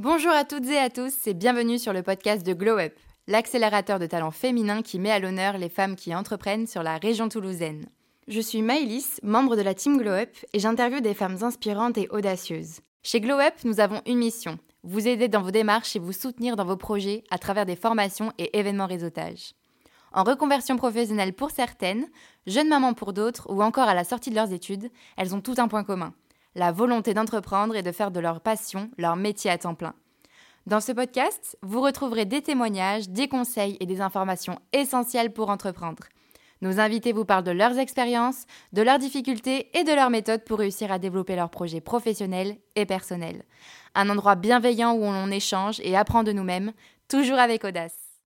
Bonjour à toutes et à tous et bienvenue sur le podcast de Glow Up, l'accélérateur de talents féminins qui met à l'honneur les femmes qui entreprennent sur la région toulousaine. Je suis Maëlys, membre de la team Glow Up et j'interviewe des femmes inspirantes et audacieuses. Chez Glow Up, nous avons une mission vous aider dans vos démarches et vous soutenir dans vos projets à travers des formations et événements réseautage. En reconversion professionnelle pour certaines, jeunes mamans pour d'autres ou encore à la sortie de leurs études, elles ont tout un point commun la volonté d'entreprendre et de faire de leur passion leur métier à temps plein. Dans ce podcast, vous retrouverez des témoignages, des conseils et des informations essentielles pour entreprendre. Nos invités vous parlent de leurs expériences, de leurs difficultés et de leurs méthodes pour réussir à développer leurs projets professionnels et personnels. Un endroit bienveillant où on échange et apprend de nous-mêmes, toujours avec audace.